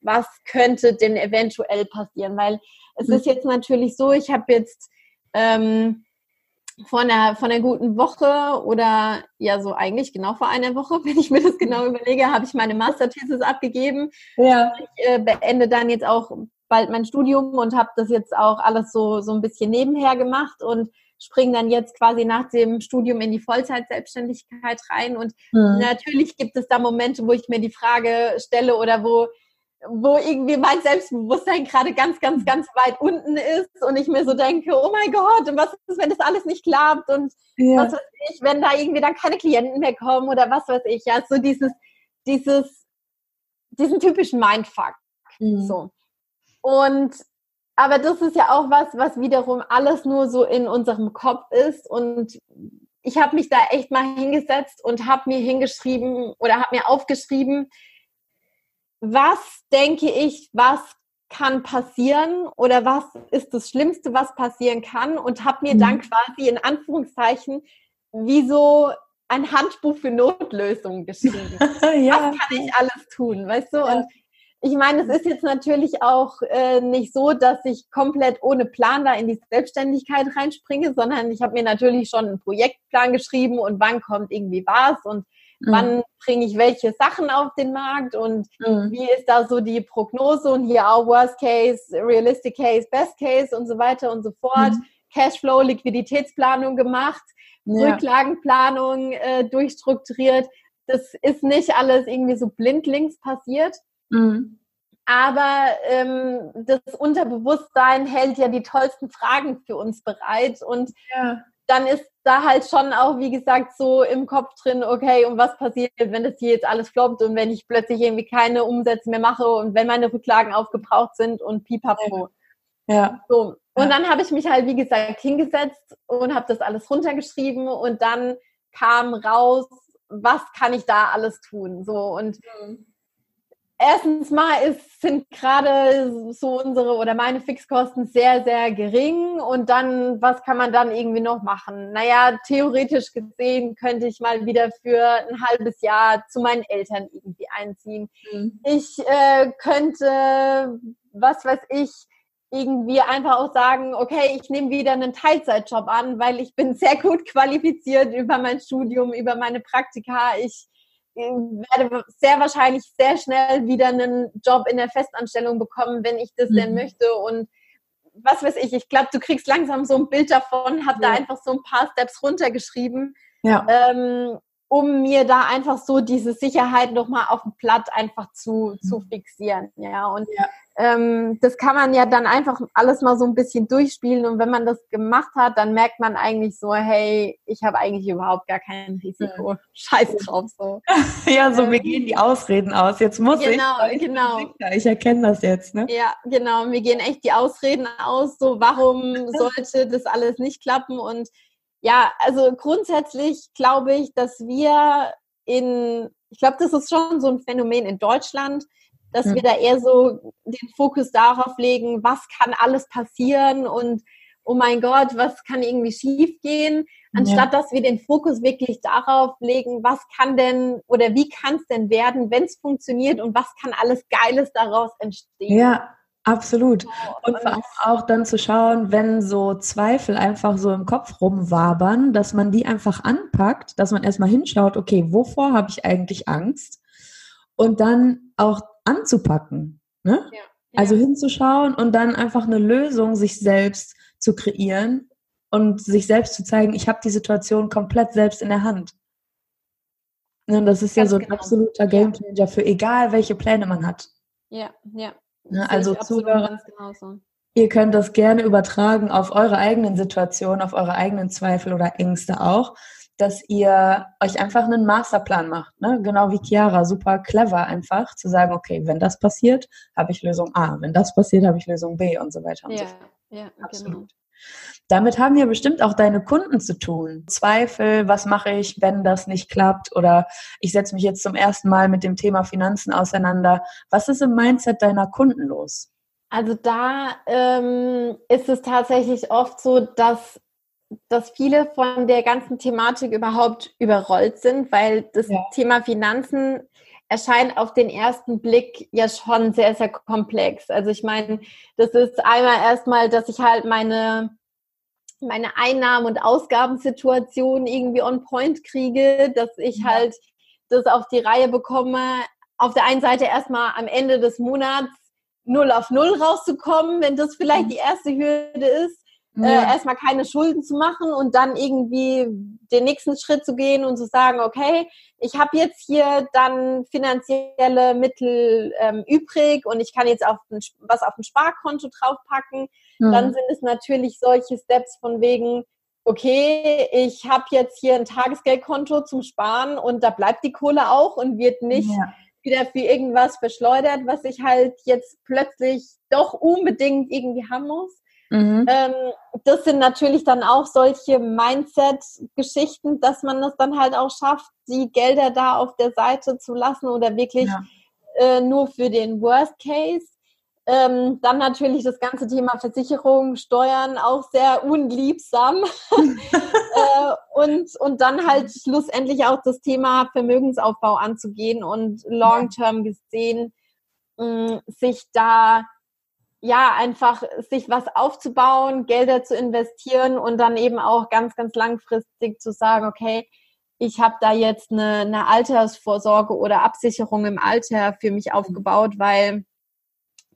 was könnte denn eventuell passieren? Weil es mhm. ist jetzt natürlich so, ich habe jetzt ähm, vor einer, vor einer guten Woche oder ja, so eigentlich genau vor einer Woche, wenn ich mir das genau überlege, habe ich meine Masterthesis abgegeben. Ja. Ich äh, beende dann jetzt auch bald mein Studium und habe das jetzt auch alles so, so ein bisschen nebenher gemacht und springe dann jetzt quasi nach dem Studium in die Vollzeitselbstständigkeit rein. Und mhm. natürlich gibt es da Momente, wo ich mir die Frage stelle oder wo wo irgendwie mein Selbstbewusstsein gerade ganz, ganz, ganz weit unten ist und ich mir so denke, oh mein Gott, und was ist, wenn das alles nicht klappt und ja. was weiß ich, wenn da irgendwie dann keine Klienten mehr kommen oder was weiß ich, ja, so dieses, dieses, diesen typischen Mindfuck, mhm. so. Und aber das ist ja auch was, was wiederum alles nur so in unserem Kopf ist. Und ich habe mich da echt mal hingesetzt und habe mir hingeschrieben oder habe mir aufgeschrieben, was denke ich, was kann passieren oder was ist das Schlimmste, was passieren kann und habe mir dann mhm. quasi in Anführungszeichen wie so ein Handbuch für Notlösungen geschrieben. ja. Was kann ich alles tun, weißt du? Und ich meine, es ist jetzt natürlich auch äh, nicht so, dass ich komplett ohne Plan da in die Selbstständigkeit reinspringe, sondern ich habe mir natürlich schon einen Projektplan geschrieben und wann kommt irgendwie was und mhm. wann bringe ich welche Sachen auf den Markt und mhm. wie ist da so die Prognose und hier auch Worst Case, Realistic Case, Best Case und so weiter und so fort. Mhm. Cashflow, Liquiditätsplanung gemacht, ja. Rücklagenplanung äh, durchstrukturiert. Das ist nicht alles irgendwie so blindlings passiert. Mhm. Aber ähm, das Unterbewusstsein hält ja die tollsten Fragen für uns bereit. Und ja. dann ist da halt schon auch, wie gesagt, so im Kopf drin, okay, und was passiert, wenn das hier jetzt alles floppt und wenn ich plötzlich irgendwie keine Umsätze mehr mache und wenn meine Rücklagen aufgebraucht sind und pipapo. Ja. So. Und ja. dann habe ich mich halt, wie gesagt, hingesetzt und habe das alles runtergeschrieben und dann kam raus, was kann ich da alles tun? So und mhm erstens mal ist, sind gerade so unsere oder meine Fixkosten sehr, sehr gering. Und dann, was kann man dann irgendwie noch machen? Naja, theoretisch gesehen könnte ich mal wieder für ein halbes Jahr zu meinen Eltern irgendwie einziehen. Mhm. Ich äh, könnte, was weiß ich, irgendwie einfach auch sagen, okay, ich nehme wieder einen Teilzeitjob an, weil ich bin sehr gut qualifiziert über mein Studium, über meine Praktika. Ich werde sehr wahrscheinlich sehr schnell wieder einen Job in der Festanstellung bekommen, wenn ich das mhm. denn möchte. Und was weiß ich, ich glaube, du kriegst langsam so ein Bild davon, habe ja. da einfach so ein paar Steps runtergeschrieben, ja. ähm, um mir da einfach so diese Sicherheit nochmal auf dem Blatt einfach zu, mhm. zu fixieren. Ja, und ja ähm, das kann man ja dann einfach alles mal so ein bisschen durchspielen und wenn man das gemacht hat, dann merkt man eigentlich so, hey, ich habe eigentlich überhaupt gar kein Risiko. Ja. Scheiß drauf so. ja, so ähm, mir gehen die Ausreden aus. Jetzt muss genau, ich. Genau, genau. Ich erkenne das jetzt, ne? Ja, genau. Mir gehen echt die Ausreden aus. So, warum sollte das alles nicht klappen? Und ja, also grundsätzlich glaube ich, dass wir in, ich glaube, das ist schon so ein Phänomen in Deutschland dass wir da eher so den Fokus darauf legen, was kann alles passieren und oh mein Gott, was kann irgendwie schief gehen, anstatt ja. dass wir den Fokus wirklich darauf legen, was kann denn oder wie kann es denn werden, wenn es funktioniert und was kann alles Geiles daraus entstehen. Ja, absolut. Und vor allem auch dann zu schauen, wenn so Zweifel einfach so im Kopf rumwabern, dass man die einfach anpackt, dass man erstmal hinschaut, okay, wovor habe ich eigentlich Angst? Und dann auch anzupacken. Ne? Ja, ja. Also hinzuschauen und dann einfach eine Lösung sich selbst zu kreieren und sich selbst zu zeigen, ich habe die Situation komplett selbst in der Hand. Und ne, das ist Ganz ja so ein genau. absoluter Gamechanger für egal, welche Pläne man hat. Ja, ja. Ne, also Zuhörer, ihr könnt das gerne übertragen auf eure eigenen Situationen, auf eure eigenen Zweifel oder Ängste auch dass ihr euch einfach einen Masterplan macht, ne? genau wie Chiara, super clever einfach zu sagen, okay, wenn das passiert, habe ich Lösung A, wenn das passiert, habe ich Lösung B und so weiter und ja, so fort. Ja, Absolut. Genau. Damit haben ja bestimmt auch deine Kunden zu tun. Zweifel, was mache ich, wenn das nicht klappt? Oder ich setze mich jetzt zum ersten Mal mit dem Thema Finanzen auseinander. Was ist im Mindset deiner Kunden los? Also da ähm, ist es tatsächlich oft so, dass dass viele von der ganzen Thematik überhaupt überrollt sind, weil das ja. Thema Finanzen erscheint auf den ersten Blick ja schon sehr, sehr komplex. Also ich meine, das ist einmal erstmal, dass ich halt meine, meine Einnahmen- und Ausgabensituation irgendwie on point kriege, dass ich halt das auf die Reihe bekomme, auf der einen Seite erstmal am Ende des Monats null auf null rauszukommen, wenn das vielleicht mhm. die erste Hürde ist ja. äh, erstmal keine Schulden zu machen und dann irgendwie den nächsten Schritt zu gehen und zu sagen, okay, ich habe jetzt hier dann finanzielle Mittel ähm, übrig und ich kann jetzt auf ein, was auf ein Sparkonto draufpacken. Ja. Dann sind es natürlich solche Steps von wegen, okay, ich habe jetzt hier ein Tagesgeldkonto zum Sparen und da bleibt die Kohle auch und wird nicht ja. wieder für irgendwas verschleudert, was ich halt jetzt plötzlich doch unbedingt irgendwie haben muss. Mhm. Ähm, das sind natürlich dann auch solche Mindset-Geschichten, dass man es dann halt auch schafft, die Gelder da auf der Seite zu lassen oder wirklich ja. äh, nur für den Worst Case. Ähm, dann natürlich das ganze Thema Versicherung, Steuern auch sehr unliebsam. äh, und, und dann halt schlussendlich auch das Thema Vermögensaufbau anzugehen und long-term gesehen mh, sich da ja, einfach sich was aufzubauen, Gelder zu investieren und dann eben auch ganz, ganz langfristig zu sagen, okay, ich habe da jetzt eine, eine Altersvorsorge oder Absicherung im Alter für mich aufgebaut, weil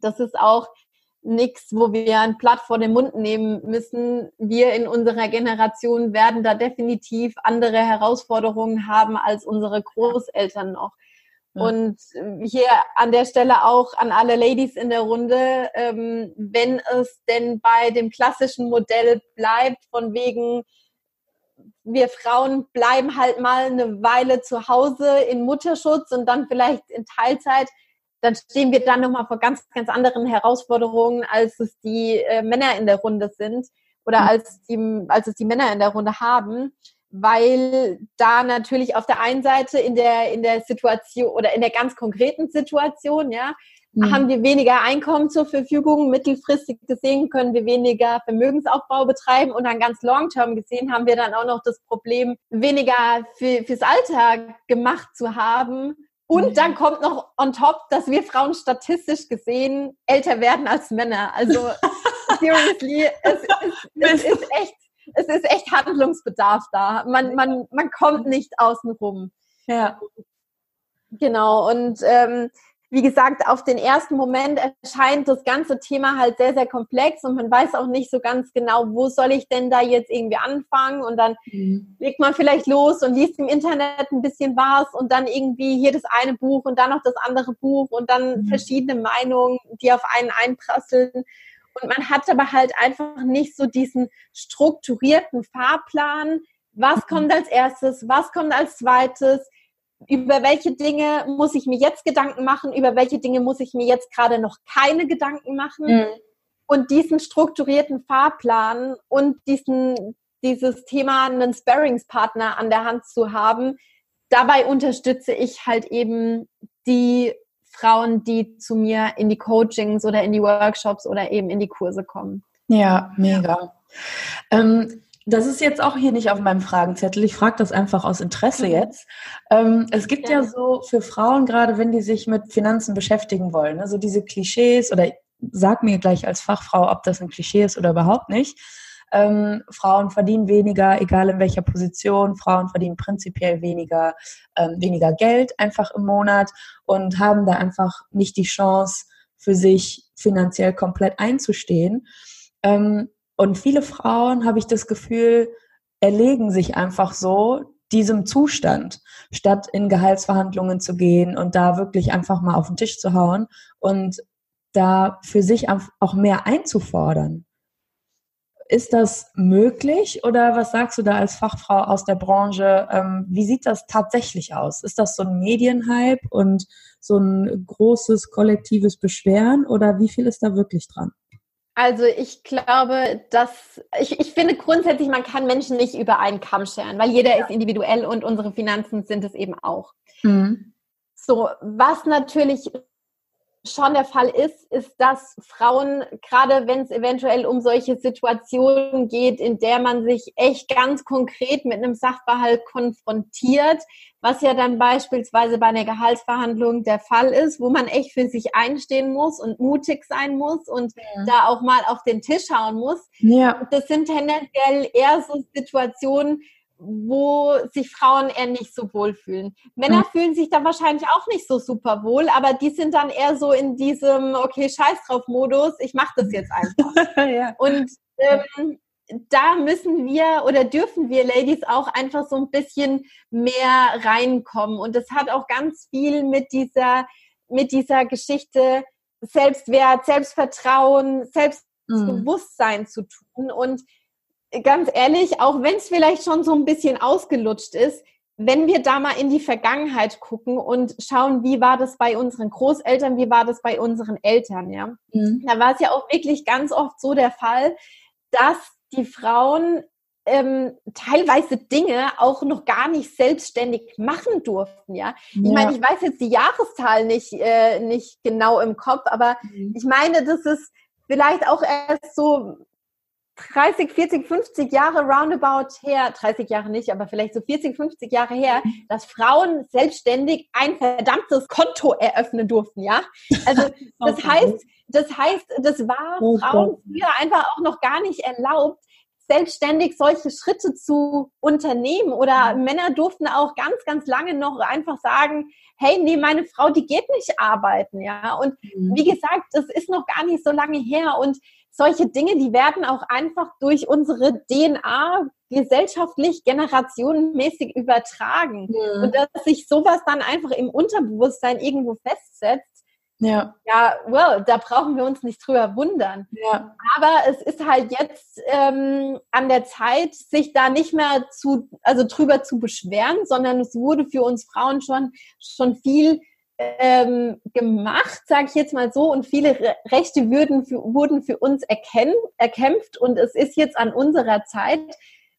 das ist auch nichts, wo wir ein Blatt vor den Mund nehmen müssen. Wir in unserer Generation werden da definitiv andere Herausforderungen haben als unsere Großeltern noch. Und hier an der Stelle auch an alle Ladies in der Runde, ähm, wenn es denn bei dem klassischen Modell bleibt, von wegen, wir Frauen bleiben halt mal eine Weile zu Hause in Mutterschutz und dann vielleicht in Teilzeit, dann stehen wir dann nochmal vor ganz, ganz anderen Herausforderungen, als es die äh, Männer in der Runde sind oder als, die, als es die Männer in der Runde haben. weil da natürlich auf der einen Seite in der, in der Situation oder in der ganz konkreten Situation, ja, mhm. haben wir weniger Einkommen zur Verfügung. Mittelfristig gesehen können wir weniger Vermögensaufbau betreiben und dann ganz long-term gesehen haben wir dann auch noch das Problem, weniger für, fürs Alter gemacht zu haben. Und dann kommt noch on top, dass wir Frauen statistisch gesehen älter werden als Männer. Also seriously, es, es, es ist echt, es ist echt Handlungsbedarf da. Man, man, man kommt nicht außen rum. Ja. Genau. Und ähm, wie gesagt, auf den ersten Moment erscheint das ganze Thema halt sehr, sehr komplex und man weiß auch nicht so ganz genau, wo soll ich denn da jetzt irgendwie anfangen und dann mhm. legt man vielleicht los und liest im Internet ein bisschen was und dann irgendwie hier das eine Buch und dann noch das andere Buch und dann mhm. verschiedene Meinungen, die auf einen einprasseln und man hat aber halt einfach nicht so diesen strukturierten Fahrplan, was mhm. kommt als erstes, was kommt als zweites, über welche Dinge muss ich mir jetzt Gedanken machen, über welche Dinge muss ich mir jetzt gerade noch keine Gedanken machen. Mhm. Und diesen strukturierten Fahrplan und diesen, dieses Thema, einen Sparringspartner an der Hand zu haben, dabei unterstütze ich halt eben die Frauen, die zu mir in die Coachings oder in die Workshops oder eben in die Kurse kommen. Ja, mega. Ähm, das ist jetzt auch hier nicht auf meinem Fragenzettel. Ich frage das einfach aus Interesse mhm. jetzt. Ähm, es gibt ja. ja. so für Frauen, gerade wenn die sich mit Finanzen beschäftigen wollen, also diese Klischees oder sag mir gleich als Fachfrau, ob das ein Klischee ist oder überhaupt nicht. Ähm, Frauen verdienen weniger, egal in welcher Position. Frauen verdienen prinzipiell weniger, ähm, weniger Geld einfach im Monat und haben da einfach nicht die Chance, für sich finanziell komplett einzustehen. Ähm, und viele Frauen, habe ich das Gefühl, erlegen sich einfach so diesem Zustand, statt in Gehaltsverhandlungen zu gehen und da wirklich einfach mal auf den Tisch zu hauen und da für sich auch mehr einzufordern. Ist das möglich oder was sagst du da als Fachfrau aus der Branche? Ähm, wie sieht das tatsächlich aus? Ist das so ein Medienhype und so ein großes kollektives Beschweren oder wie viel ist da wirklich dran? Also ich glaube, dass ich, ich finde grundsätzlich, man kann Menschen nicht über einen Kamm scheren, weil jeder ja. ist individuell und unsere Finanzen sind es eben auch. Mhm. So, was natürlich schon der Fall ist, ist, dass Frauen, gerade wenn es eventuell um solche Situationen geht, in der man sich echt ganz konkret mit einem Sachverhalt konfrontiert, was ja dann beispielsweise bei einer Gehaltsverhandlung der Fall ist, wo man echt für sich einstehen muss und mutig sein muss und ja. da auch mal auf den Tisch schauen muss. Ja. Das sind tendenziell eher so Situationen, wo sich Frauen eher nicht so wohl fühlen. Männer mhm. fühlen sich da wahrscheinlich auch nicht so super wohl, aber die sind dann eher so in diesem, okay, scheiß drauf Modus, ich mache das jetzt einfach. ja. Und ähm, da müssen wir oder dürfen wir Ladies auch einfach so ein bisschen mehr reinkommen. Und das hat auch ganz viel mit dieser, mit dieser Geschichte Selbstwert, Selbstvertrauen, Selbstbewusstsein mhm. zu tun. Und ganz ehrlich, auch wenn es vielleicht schon so ein bisschen ausgelutscht ist, wenn wir da mal in die Vergangenheit gucken und schauen, wie war das bei unseren Großeltern, wie war das bei unseren Eltern, ja, mhm. da war es ja auch wirklich ganz oft so der Fall, dass die Frauen ähm, teilweise Dinge auch noch gar nicht selbstständig machen durften, ja. Ich ja. meine, ich weiß jetzt die Jahreszahl nicht, äh, nicht genau im Kopf, aber mhm. ich meine, das ist vielleicht auch erst so 30, 40, 50 Jahre roundabout her, 30 Jahre nicht, aber vielleicht so 40, 50 Jahre her, dass Frauen selbstständig ein verdammtes Konto eröffnen durften, ja? Also das heißt, das heißt, das war oh Frauen früher einfach auch noch gar nicht erlaubt, selbstständig solche Schritte zu unternehmen oder mhm. Männer durften auch ganz, ganz lange noch einfach sagen, hey, nee, meine Frau, die geht nicht arbeiten, ja. Und mhm. wie gesagt, das ist noch gar nicht so lange her und solche Dinge, die werden auch einfach durch unsere DNA gesellschaftlich generationenmäßig übertragen. Mhm. Und dass sich sowas dann einfach im Unterbewusstsein irgendwo festsetzt, ja. Ja, well, da brauchen wir uns nicht drüber wundern. Ja. Aber es ist halt jetzt ähm, an der Zeit, sich da nicht mehr zu, also drüber zu beschweren, sondern es wurde für uns Frauen schon, schon viel ähm, gemacht, sage ich jetzt mal so, und viele Rechte würden für, wurden für uns erkennen, erkämpft und es ist jetzt an unserer Zeit.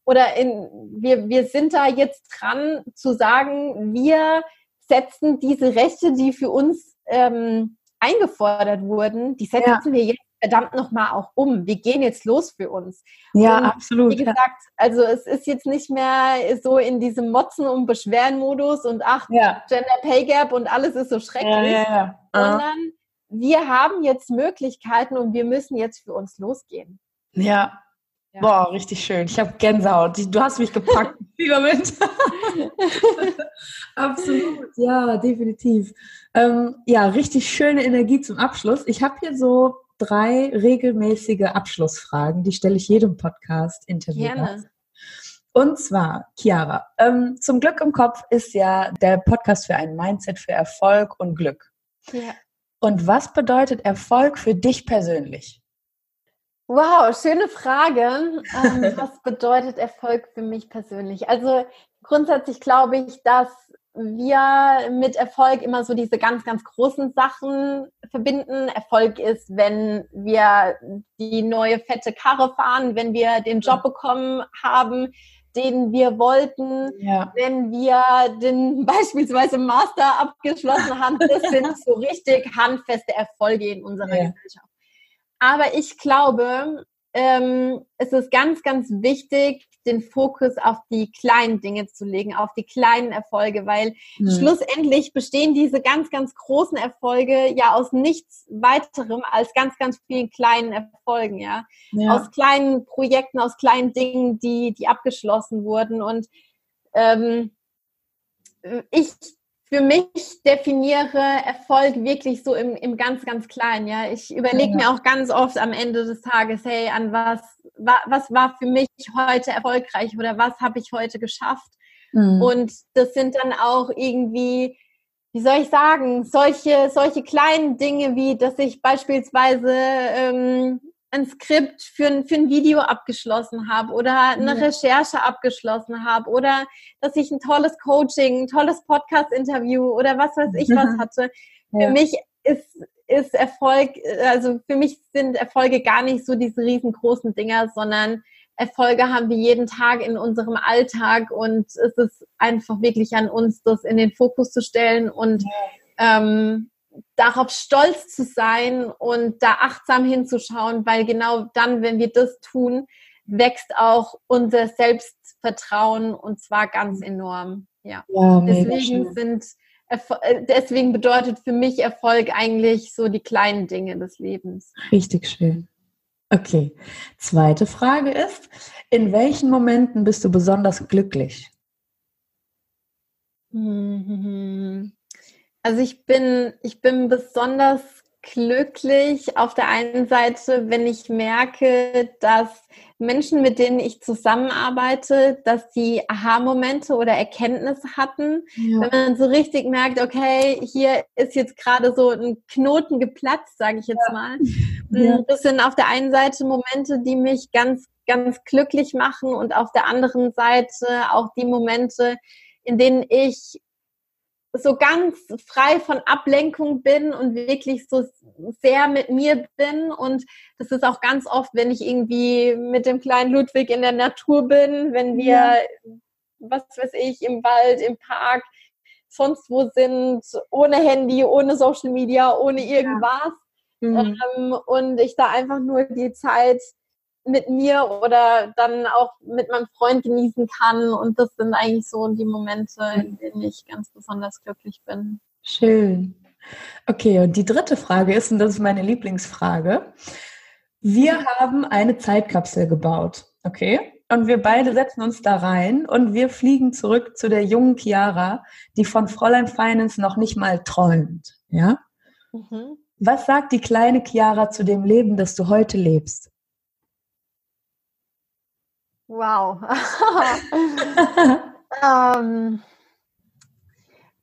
oder in, wir, wir sind da jetzt dran zu sagen, wir setzen diese Rechte, die für uns ähm, eingefordert wurden, die setzen ja. wir jetzt verdammt nochmal auch um. Wir gehen jetzt los für uns. Ja, und absolut. Wie gesagt, also es ist jetzt nicht mehr so in diesem Motzen- und Beschweren-Modus und ach, ja. Gender Pay Gap und alles ist so schrecklich, ja, ja, sondern wir haben jetzt Möglichkeiten und wir müssen jetzt für uns losgehen. Ja. Boah, richtig schön. Ich habe Gänsehaut. Du hast mich gepackt. Fieber mit. Absolut, ja, definitiv. Ähm, ja, richtig schöne Energie zum Abschluss. Ich habe hier so drei regelmäßige Abschlussfragen, die stelle ich jedem Podcast-Interview. Gerne. Und zwar, Chiara, ähm, zum Glück im Kopf ist ja der Podcast für ein Mindset für Erfolg und Glück. Ja. Und was bedeutet Erfolg für dich persönlich? Wow, schöne Frage. Ähm, was bedeutet Erfolg für mich persönlich? Also grundsätzlich glaube ich, dass wir mit Erfolg immer so diese ganz, ganz großen Sachen verbinden. Erfolg ist, wenn wir die neue fette Karre fahren, wenn wir den Job bekommen haben, den wir wollten, ja. wenn wir den beispielsweise Master abgeschlossen haben. Das sind so richtig handfeste Erfolge in unserer ja. Gesellschaft. Aber ich glaube, ähm, es ist ganz, ganz wichtig, den Fokus auf die kleinen Dinge zu legen, auf die kleinen Erfolge, weil mhm. schlussendlich bestehen diese ganz, ganz großen Erfolge ja aus nichts weiterem als ganz, ganz vielen kleinen Erfolgen, ja. ja. Aus kleinen Projekten, aus kleinen Dingen, die, die abgeschlossen wurden. Und ähm, ich für mich definiere Erfolg wirklich so im, im ganz, ganz Kleinen. Ja, ich überlege mir auch ganz oft am Ende des Tages, hey, an was, wa, was war für mich heute erfolgreich oder was habe ich heute geschafft? Mhm. Und das sind dann auch irgendwie, wie soll ich sagen, solche, solche kleinen Dinge wie, dass ich beispielsweise ähm, ein Skript für ein, für ein Video abgeschlossen habe oder eine ja. Recherche abgeschlossen habe oder dass ich ein tolles Coaching, ein tolles Podcast-Interview oder was weiß ich was hatte. Ja. Für mich ist, ist Erfolg, also für mich sind Erfolge gar nicht so diese riesengroßen Dinger, sondern Erfolge haben wir jeden Tag in unserem Alltag und es ist einfach wirklich an uns, das in den Fokus zu stellen und ja. ähm, darauf stolz zu sein und da achtsam hinzuschauen, weil genau dann, wenn wir das tun, wächst auch unser Selbstvertrauen und zwar ganz enorm. Ja. ja deswegen sind äh, deswegen bedeutet für mich Erfolg eigentlich so die kleinen Dinge des Lebens. Richtig schön. Okay. Zweite Frage ist, in welchen Momenten bist du besonders glücklich? Mhm. Also ich bin, ich bin besonders glücklich auf der einen Seite, wenn ich merke, dass Menschen, mit denen ich zusammenarbeite, dass sie Aha-Momente oder Erkenntnisse hatten. Ja. Wenn man so richtig merkt, okay, hier ist jetzt gerade so ein Knoten geplatzt, sage ich jetzt ja. mal. Ja. Das sind auf der einen Seite Momente, die mich ganz, ganz glücklich machen und auf der anderen Seite auch die Momente, in denen ich so ganz frei von Ablenkung bin und wirklich so sehr mit mir bin. Und das ist auch ganz oft, wenn ich irgendwie mit dem kleinen Ludwig in der Natur bin, wenn wir, ja. was weiß ich, im Wald, im Park, sonst wo sind, ohne Handy, ohne Social Media, ohne irgendwas. Ja. Mhm. Ähm, und ich da einfach nur die Zeit mit mir oder dann auch mit meinem Freund genießen kann. Und das sind eigentlich so die Momente, in denen ich ganz besonders glücklich bin. Schön. Okay, und die dritte Frage ist, und das ist meine Lieblingsfrage. Wir haben eine Zeitkapsel gebaut, okay? Und wir beide setzen uns da rein und wir fliegen zurück zu der jungen Chiara, die von Fräulein Finance noch nicht mal träumt, ja? Mhm. Was sagt die kleine Chiara zu dem Leben, das du heute lebst? Wow. ähm,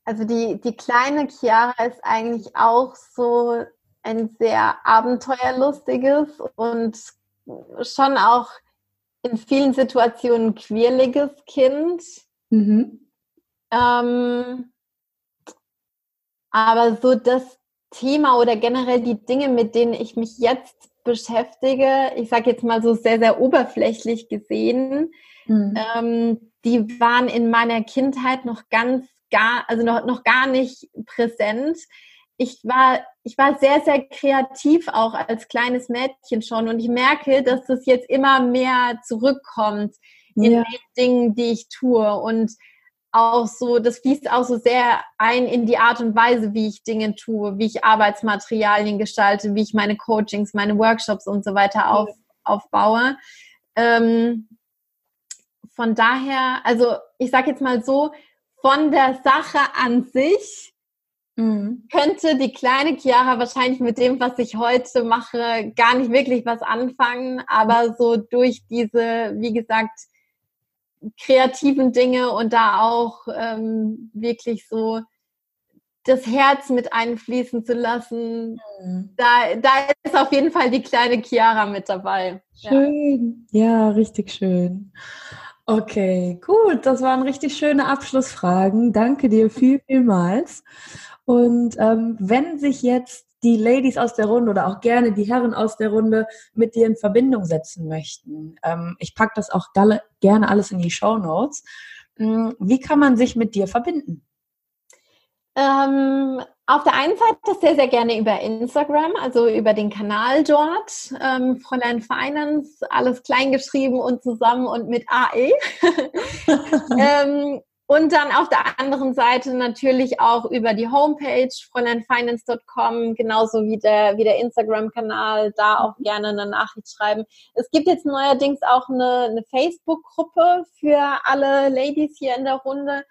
also die, die kleine Chiara ist eigentlich auch so ein sehr abenteuerlustiges und schon auch in vielen Situationen quirliges Kind. Mhm. Ähm, aber so das Thema oder generell die Dinge, mit denen ich mich jetzt beschäftige, ich sage jetzt mal so sehr, sehr oberflächlich gesehen, mhm. ähm, die waren in meiner Kindheit noch ganz gar, also noch, noch gar nicht präsent. Ich war, ich war sehr, sehr kreativ auch als kleines Mädchen schon und ich merke, dass das jetzt immer mehr zurückkommt in ja. den Dingen, die ich tue und auch so, das fließt auch so sehr ein in die Art und Weise, wie ich Dinge tue, wie ich Arbeitsmaterialien gestalte, wie ich meine Coachings, meine Workshops und so weiter auf, aufbaue. Ähm, von daher, also ich sage jetzt mal so, von der Sache an sich mhm. könnte die kleine Chiara wahrscheinlich mit dem, was ich heute mache, gar nicht wirklich was anfangen, aber so durch diese, wie gesagt, kreativen Dinge und da auch ähm, wirklich so das Herz mit einfließen zu lassen. Mhm. Da, da ist auf jeden Fall die kleine Chiara mit dabei. Schön, ja, ja richtig schön. Okay, gut, das waren richtig schöne Abschlussfragen. Danke dir viel, vielmals. Und ähm, wenn sich jetzt die Ladies aus der Runde oder auch gerne die Herren aus der Runde mit dir in Verbindung setzen möchten, ähm, ich packe das auch gerne alles in die Show Notes. Hm, wie kann man sich mit dir verbinden? Ähm, auf der einen Seite sehr, sehr gerne über Instagram, also über den Kanal dort, ähm, Fräulein Finance, alles kleingeschrieben und zusammen und mit AE. ähm, und dann auf der anderen Seite natürlich auch über die Homepage fräuleinfinance.com, genauso wie der, wie der Instagram-Kanal, da auch gerne eine Nachricht schreiben. Es gibt jetzt neuerdings auch eine, eine Facebook-Gruppe für alle Ladies hier in der Runde.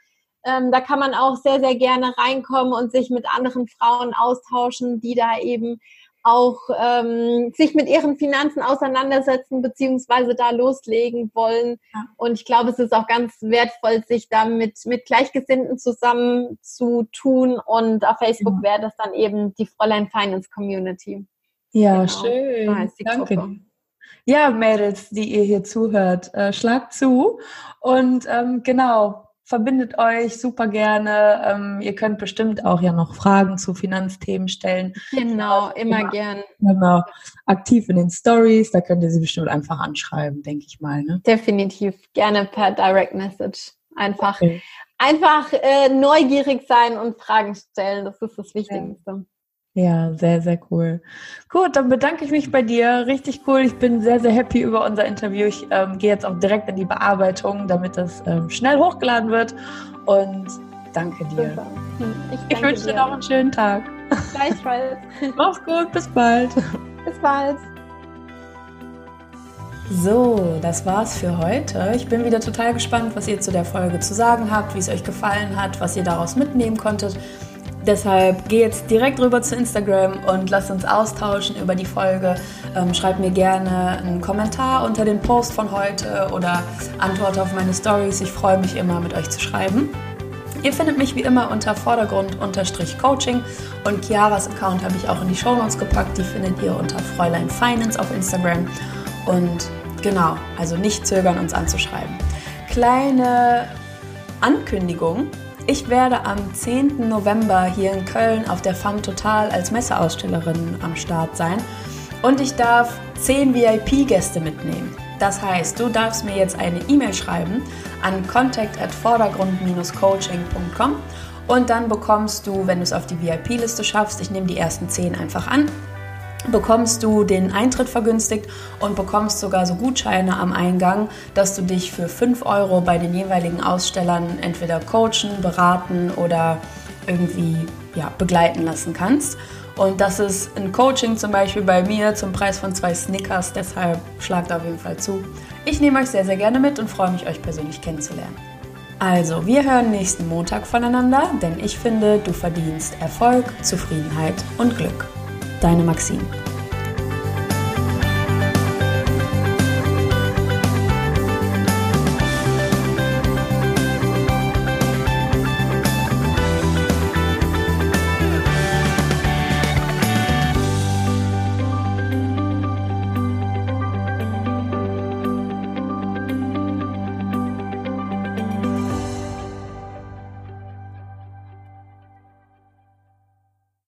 Ähm, da kann man auch sehr, sehr gerne reinkommen und sich mit anderen Frauen austauschen, die da eben auch ähm, sich mit ihren Finanzen auseinandersetzen beziehungsweise da loslegen wollen. Ja. Und ich glaube, es ist auch ganz wertvoll, sich da mit, mit Gleichgesinnten zusammen zu tun. Und auf Facebook ja. wäre das dann eben die Fräulein Finance Community. Ja, genau. schön. Danke. Gruppe. Ja, Mädels, die ihr hier zuhört, äh, schlagt zu. Und ähm, genau, verbindet euch super gerne. Ähm, ihr könnt bestimmt auch ja noch Fragen zu Finanzthemen stellen. Genau, immer, immer gern. Genau, aktiv in den Stories, da könnt ihr sie bestimmt einfach anschreiben, denke ich mal. Ne? Definitiv, gerne per Direct Message. Einfach, okay. einfach äh, neugierig sein und Fragen stellen, das ist das Wichtigste. Ja. Ja, sehr, sehr cool. Gut, dann bedanke ich mich bei dir. Richtig cool. Ich bin sehr, sehr happy über unser Interview. Ich ähm, gehe jetzt auch direkt in die Bearbeitung, damit das ähm, schnell hochgeladen wird. Und danke dir. Hm, ich, ich wünsche dir noch einen schönen Tag. Gleichfalls. Mach's gut. Bis bald. Bis bald. So, das war's für heute. Ich bin wieder total gespannt, was ihr zu der Folge zu sagen habt, wie es euch gefallen hat, was ihr daraus mitnehmen konntet. Deshalb geh jetzt direkt rüber zu Instagram und lass uns austauschen über die Folge. Ähm, schreib mir gerne einen Kommentar unter den Post von heute oder antworte auf meine Stories. Ich freue mich immer, mit euch zu schreiben. Ihr findet mich wie immer unter Vordergrund-Coaching und Chiaras Account habe ich auch in die Show Notes gepackt. Die findet ihr unter Fräulein Finance auf Instagram. Und genau, also nicht zögern, uns anzuschreiben. Kleine Ankündigung ich werde am 10. November hier in Köln auf der FAM Total als Messeausstellerin am Start sein und ich darf 10 VIP-Gäste mitnehmen. Das heißt, du darfst mir jetzt eine E-Mail schreiben an contact at vordergrund-coaching.com und dann bekommst du, wenn du es auf die VIP-Liste schaffst, ich nehme die ersten 10 einfach an, bekommst du den Eintritt vergünstigt und bekommst sogar so Gutscheine am Eingang, dass du dich für 5 Euro bei den jeweiligen Ausstellern entweder coachen, beraten oder irgendwie ja, begleiten lassen kannst. Und das ist ein Coaching zum Beispiel bei mir zum Preis von zwei Snickers, deshalb schlagt auf jeden Fall zu. Ich nehme euch sehr, sehr gerne mit und freue mich, euch persönlich kennenzulernen. Also, wir hören nächsten Montag voneinander, denn ich finde, du verdienst Erfolg, Zufriedenheit und Glück. Deine Maxine.